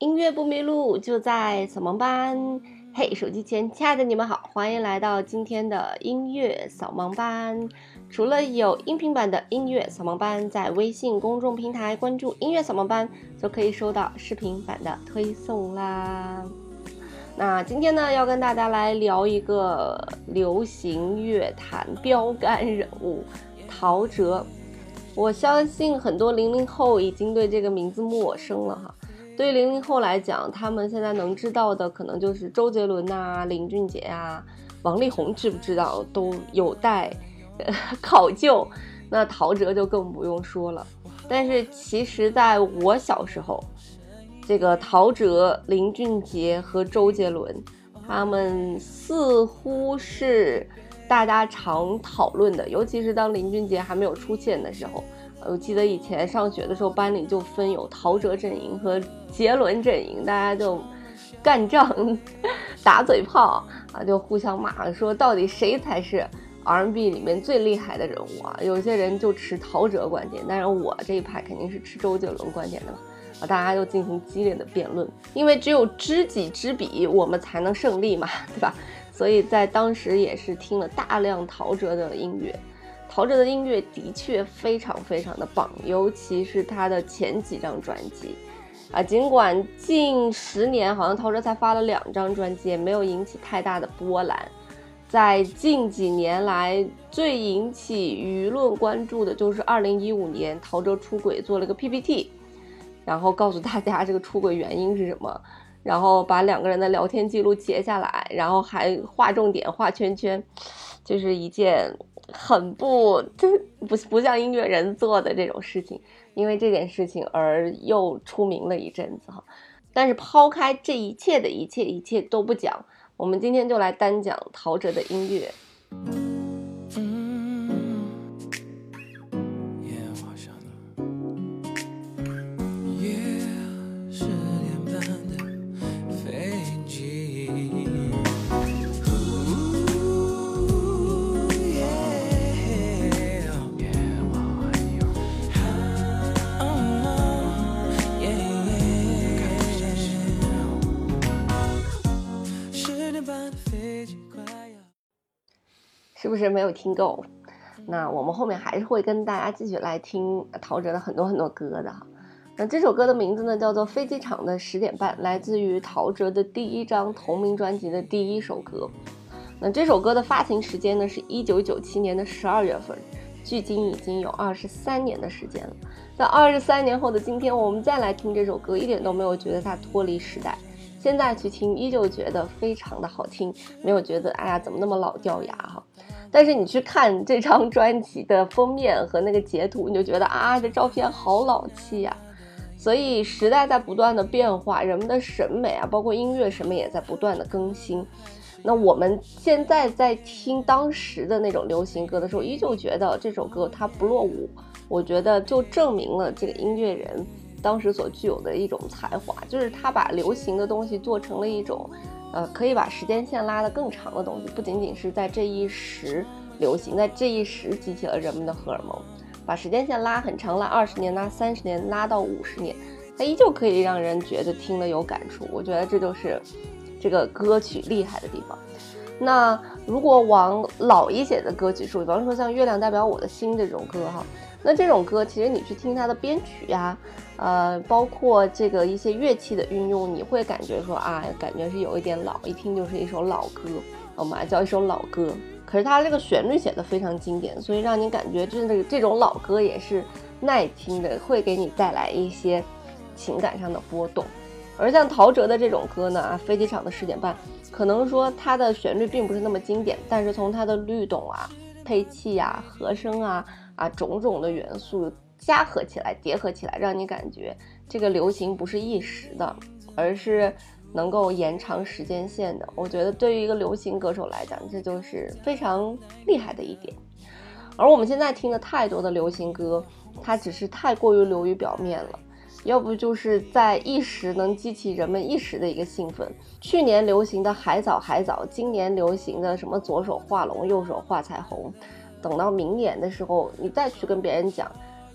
音乐不迷路，就在扫盲班。嘿，手机前亲爱的你们好，欢迎来到今天的音乐扫盲班。除了有音频版的音乐扫盲班，在微信公众平台关注音乐扫盲班，就可以收到视频版的推送啦。那今天呢，要跟大家来聊一个流行乐坛标杆人物陶喆。我相信很多零零后已经对这个名字陌生了哈。对于零零后来讲，他们现在能知道的可能就是周杰伦呐、林俊杰啊、王力宏，知不知道都有待 考究。那陶喆就更不用说了。但是其实，在我小时候，这个陶喆、林俊杰和周杰伦，他们似乎是大家常讨论的，尤其是当林俊杰还没有出现的时候。我记得以前上学的时候，班里就分有陶喆阵营和杰伦阵营，大家就干仗、打嘴炮啊，就互相骂，说到底谁才是 R&B 里面最厉害的人物啊？有些人就持陶喆观点，但是我这一派肯定是持周杰伦观点的嘛。啊，大家就进行激烈的辩论，因为只有知己知彼，我们才能胜利嘛，对吧？所以在当时也是听了大量陶喆的音乐。陶喆的音乐的确非常非常的棒，尤其是他的前几张专辑，啊，尽管近十年好像陶喆才发了两张专辑，也没有引起太大的波澜。在近几年来，最引起舆论关注的就是二零一五年陶喆出轨做了个 PPT，然后告诉大家这个出轨原因是什么，然后把两个人的聊天记录截下来，然后还画重点、画圈圈，就是一件。很不，就不不像音乐人做的这种事情，因为这件事情而又出名了一阵子哈。但是抛开这一切的一切一切都不讲，我们今天就来单讲陶喆的音乐。是不是没有听够？那我们后面还是会跟大家继续来听陶喆的很多很多歌的哈。那这首歌的名字呢叫做《飞机场的十点半》，来自于陶喆的第一张同名专辑的第一首歌。那这首歌的发行时间呢是一九九七年的十二月份，距今已经有二十三年的时间了。在二十三年后的今天，我们再来听这首歌，一点都没有觉得它脱离时代。现在去听，依旧觉得非常的好听，没有觉得哎呀怎么那么老掉牙哈。但是你去看这张专辑的封面和那个截图，你就觉得啊这照片好老气呀。所以时代在不断的变化，人们的审美啊，包括音乐审美也在不断的更新。那我们现在在听当时的那种流行歌的时候，依旧觉得这首歌它不落伍。我觉得就证明了这个音乐人。当时所具有的一种才华，就是他把流行的东西做成了一种，呃，可以把时间线拉得更长的东西，不仅仅是在这一时流行，在这一时激起了人们的荷尔蒙，把时间线拉很长，拉二十年，拉三十年，拉到五十年，它依旧可以让人觉得听了有感触。我觉得这就是这个歌曲厉害的地方。那如果往老一些的歌曲说，比方说像《月亮代表我的心》这种歌哈。那这种歌，其实你去听它的编曲呀，呃，包括这个一些乐器的运用，你会感觉说啊，感觉是有一点老，一听就是一首老歌，我们还叫一首老歌。可是它这个旋律写的非常经典，所以让你感觉这这这种老歌也是耐听的，会给你带来一些情感上的波动。而像陶喆的这种歌呢，啊，飞机场的十点半，可能说它的旋律并不是那么经典，但是从它的律动啊、配器呀、和声啊。啊，种种的元素加合起来、叠合起来，让你感觉这个流行不是一时的，而是能够延长时间线的。我觉得对于一个流行歌手来讲，这就是非常厉害的一点。而我们现在听的太多的流行歌，它只是太过于流于表面了，要不就是在一时能激起人们一时的一个兴奋。去年流行的海藻海藻，今年流行的什么左手画龙，右手画彩虹。等到明年的时候，你再去跟别人讲，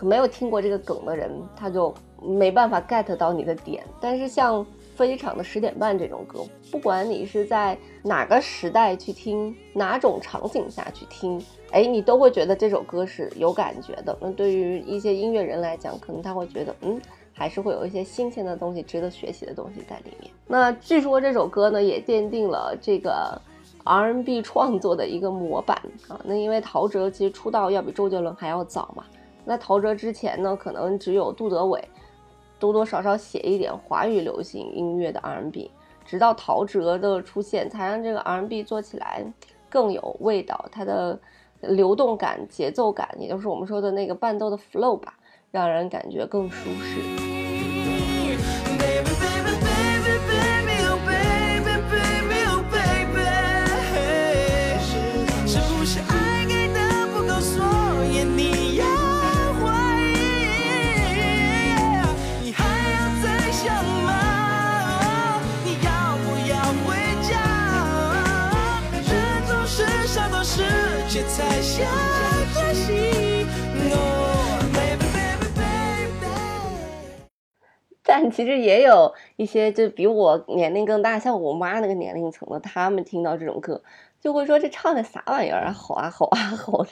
没有听过这个梗的人，他就没办法 get 到你的点。但是像飞机场的十点半这种歌，不管你是在哪个时代去听，哪种场景下去听，哎，你都会觉得这首歌是有感觉的。那对于一些音乐人来讲，可能他会觉得，嗯，还是会有一些新鲜的东西、值得学习的东西在里面。那据说这首歌呢，也奠定了这个 R&B 创作的一个模板啊。那因为陶喆其实出道要比周杰伦还要早嘛。那陶喆之前呢，可能只有杜德伟，多多少少写一点华语流行音乐的 R&B，直到陶喆的出现，才让这个 R&B 做起来更有味道，它的流动感、节奏感，也就是我们说的那个伴奏的 flow 吧，让人感觉更舒适。但其实也有一些就比我年龄更大，像我妈那个年龄层的，他们听到这种歌就会说这唱的啥玩意儿啊，吼啊吼啊吼的。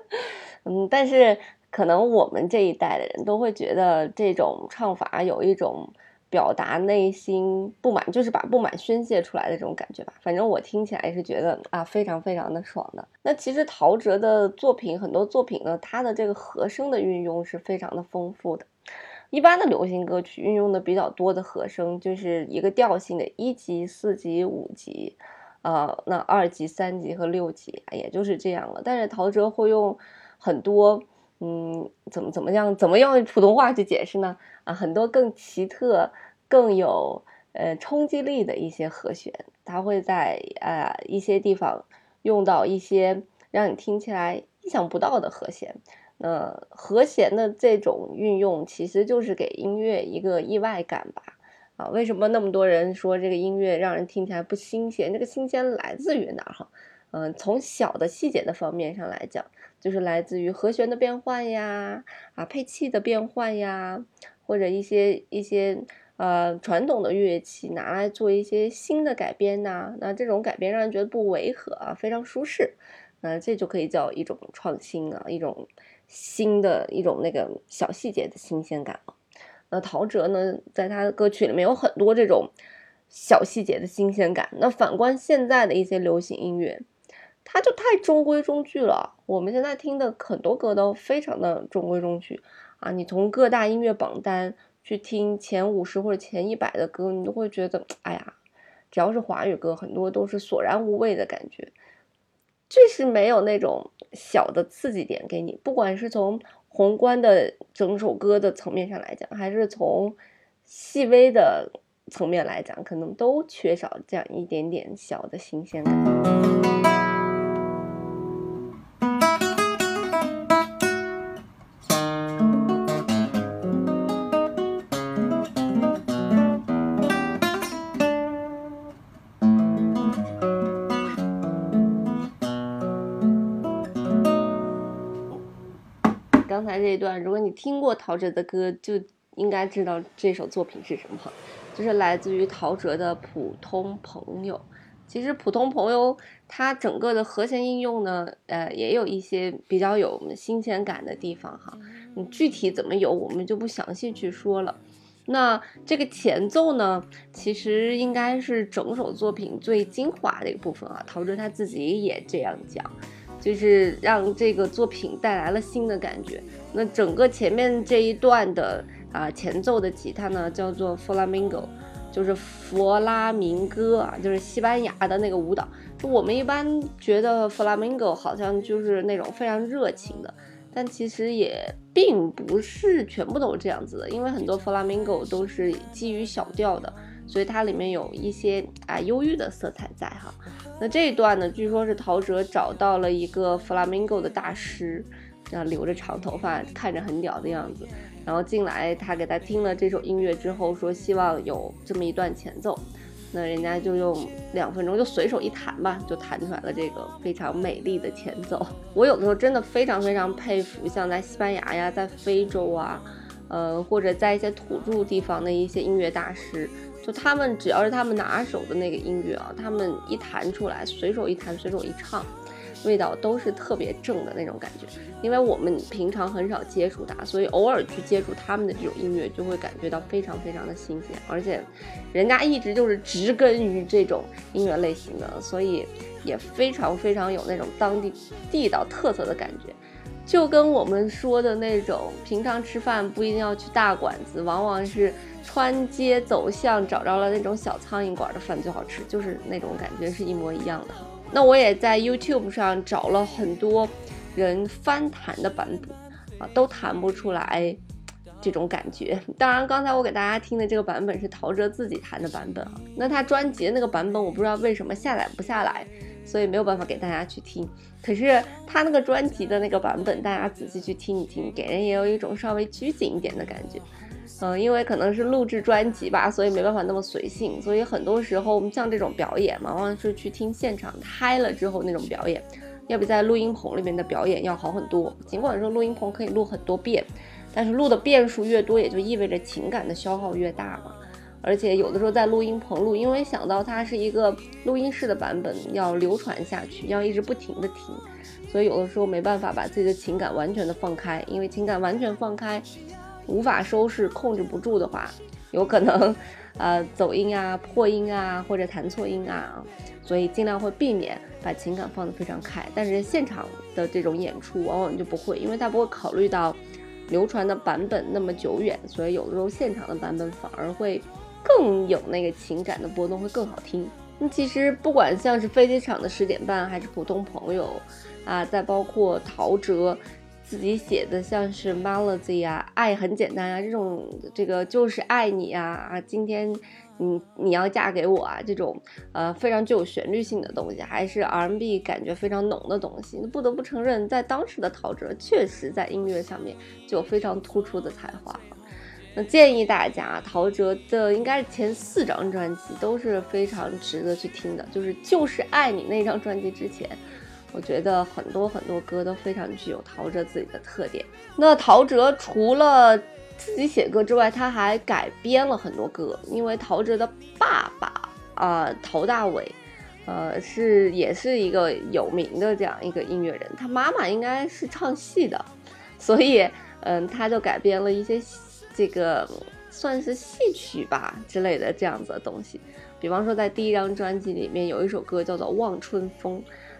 嗯，但是可能我们这一代的人都会觉得这种唱法有一种。表达内心不满，就是把不满宣泄出来的这种感觉吧。反正我听起来是觉得啊，非常非常的爽的。那其实陶喆的作品，很多作品呢，他的这个和声的运用是非常的丰富的。一般的流行歌曲运用的比较多的和声，就是一个调性的一级、四级、五级，呃，那二级、三级和六级，也就是这样了。但是陶喆会用很多，嗯，怎么怎么样，怎么用普通话去解释呢？啊，很多更奇特。更有呃冲击力的一些和弦，它会在呃一些地方用到一些让你听起来意想不到的和弦。那和弦的这种运用，其实就是给音乐一个意外感吧。啊，为什么那么多人说这个音乐让人听起来不新鲜？这个新鲜来自于哪儿？哈，嗯，从小的细节的方面上来讲，就是来自于和弦的变换呀，啊，配器的变换呀，或者一些一些。呃，传统的乐器拿来做一些新的改编呐，那这种改编让人觉得不违和啊，非常舒适，那这就可以叫一种创新啊，一种新的一种那个小细节的新鲜感了。那陶喆呢，在他的歌曲里面有很多这种小细节的新鲜感。那反观现在的一些流行音乐，它就太中规中矩了。我们现在听的很多歌都非常的中规中矩啊，你从各大音乐榜单。去听前五十或者前一百的歌，你都会觉得，哎呀，只要是华语歌，很多都是索然无味的感觉，就是没有那种小的刺激点给你。不管是从宏观的整首歌的层面上来讲，还是从细微的层面来讲，可能都缺少这样一点点小的新鲜感。听过陶喆的歌，就应该知道这首作品是什么，就是来自于陶喆的《普通朋友》。其实《普通朋友》它整个的和弦应用呢，呃，也有一些比较有新鲜感的地方哈。你具体怎么有，我们就不详细去说了。那这个前奏呢，其实应该是整首作品最精华的一个部分啊。陶喆他自己也这样讲。就是让这个作品带来了新的感觉。那整个前面这一段的啊前奏的吉他呢，叫做 Flamingo，就是佛拉明戈啊，就是西班牙的那个舞蹈。我们一般觉得 Flamingo 好像就是那种非常热情的，但其实也并不是全部都是这样子的，因为很多 Flamingo 都是基于小调的。所以它里面有一些啊忧郁的色彩在哈，那这一段呢，据说是陶喆找到了一个 flamingo 的大师，啊留着长头发，看着很屌的样子，然后进来他给他听了这首音乐之后，说希望有这么一段前奏，那人家就用两分钟就随手一弹吧，就弹出来了这个非常美丽的前奏。我有的时候真的非常非常佩服，像在西班牙呀，在非洲啊，呃，或者在一些土著地方的一些音乐大师，就他们只要是他们拿手的那个音乐啊，他们一弹出来，随手一弹，随手一唱。味道都是特别正的那种感觉，因为我们平常很少接触它，所以偶尔去接触他们的这种音乐，就会感觉到非常非常的新鲜。而且，人家一直就是植根于这种音乐类型的，所以也非常非常有那种当地地道特色的感觉。就跟我们说的那种，平常吃饭不一定要去大馆子，往往是穿街走巷找着了那种小苍蝇馆的饭最好吃，就是那种感觉是一模一样的。那我也在 YouTube 上找了很多人翻弹的版本，啊，都弹不出来这种感觉。当然，刚才我给大家听的这个版本是陶喆自己弹的版本啊。那他专辑的那个版本，我不知道为什么下载不下来，所以没有办法给大家去听。可是他那个专辑的那个版本，大家仔细去听一听，给人也有一种稍微拘谨一点的感觉。嗯，因为可能是录制专辑吧，所以没办法那么随性。所以很多时候，我们像这种表演，往往是去听现场嗨了之后那种表演，要比在录音棚里面的表演要好很多。尽管说录音棚可以录很多遍，但是录的遍数越多，也就意味着情感的消耗越大嘛。而且有的时候在录音棚录，因为想到它是一个录音室的版本，要流传下去，要一直不停的听，所以有的时候没办法把自己的情感完全的放开，因为情感完全放开。无法收拾、控制不住的话，有可能，呃，走音啊、破音啊，或者弹错音啊，所以尽量会避免把情感放得非常开。但是现场的这种演出往往就不会，因为他不会考虑到流传的版本那么久远，所以有的时候现场的版本反而会更有那个情感的波动，会更好听。那其实不管像是飞机场的十点半，还是普通朋友，啊，再包括陶喆。自己写的像是 melody 啊，爱很简单啊，这种这个就是爱你啊啊，今天你你要嫁给我啊，这种呃非常具有旋律性的东西，还是 R&B 感觉非常浓的东西。那不得不承认，在当时的陶喆确实在音乐上面就有非常突出的才华。那建议大家，陶喆的应该是前四张专辑都是非常值得去听的，就是就是爱你那张专辑之前。我觉得很多很多歌都非常具有陶喆自己的特点。那陶喆除了自己写歌之外，他还改编了很多歌。因为陶喆的爸爸啊，陶大伟，呃，是也是一个有名的这样一个音乐人。他妈妈应该是唱戏的，所以嗯，他就改编了一些这个算是戏曲吧之类的这样子的东西。比方说，在第一张专辑里面有一首歌叫做《望春风》。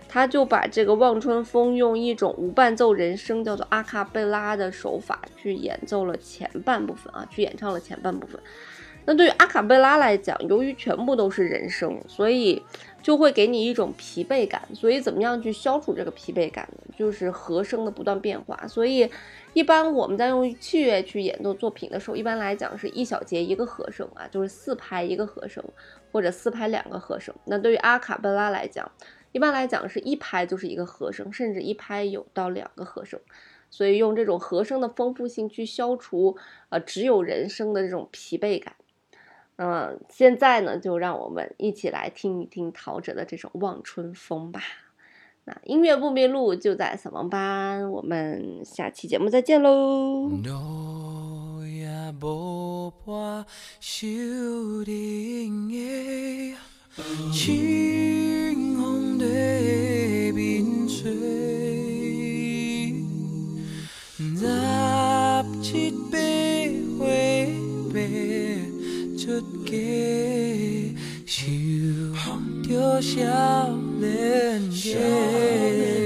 他就把这个《望春风》用一种无伴奏人声，叫做阿卡贝拉的手法去演奏了前半部分啊，去演唱了前半部分。那对于阿卡贝拉来讲，由于全部都是人声，所以就会给你一种疲惫感。所以怎么样去消除这个疲惫感呢？就是和声的不断变化。所以一般我们在用器乐去演奏作品的时候，一般来讲是一小节一个和声啊，就是四拍一个和声，或者四拍两个和声。那对于阿卡贝拉来讲，一般来讲是一拍就是一个和声，甚至一拍有到两个和声，所以用这种和声的丰富性去消除呃只有人声的这种疲惫感。嗯，现在呢就让我们一起来听一听陶喆的这首《望春风》吧。那音乐不迷路就在扫盲班，我们下期节目再见喽。出嫁，想着少年家。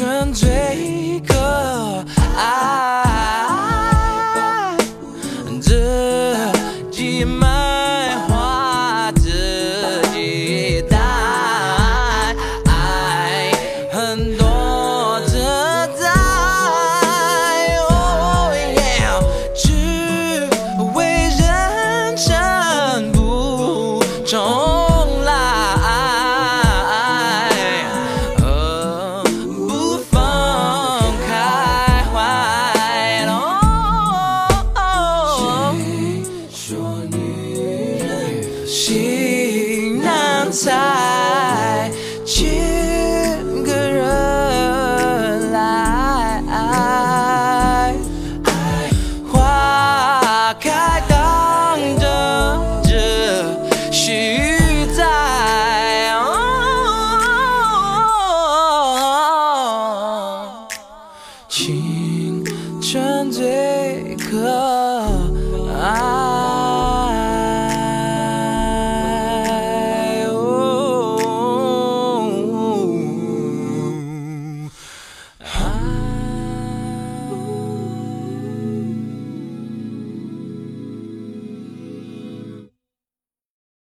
纯粹可爱。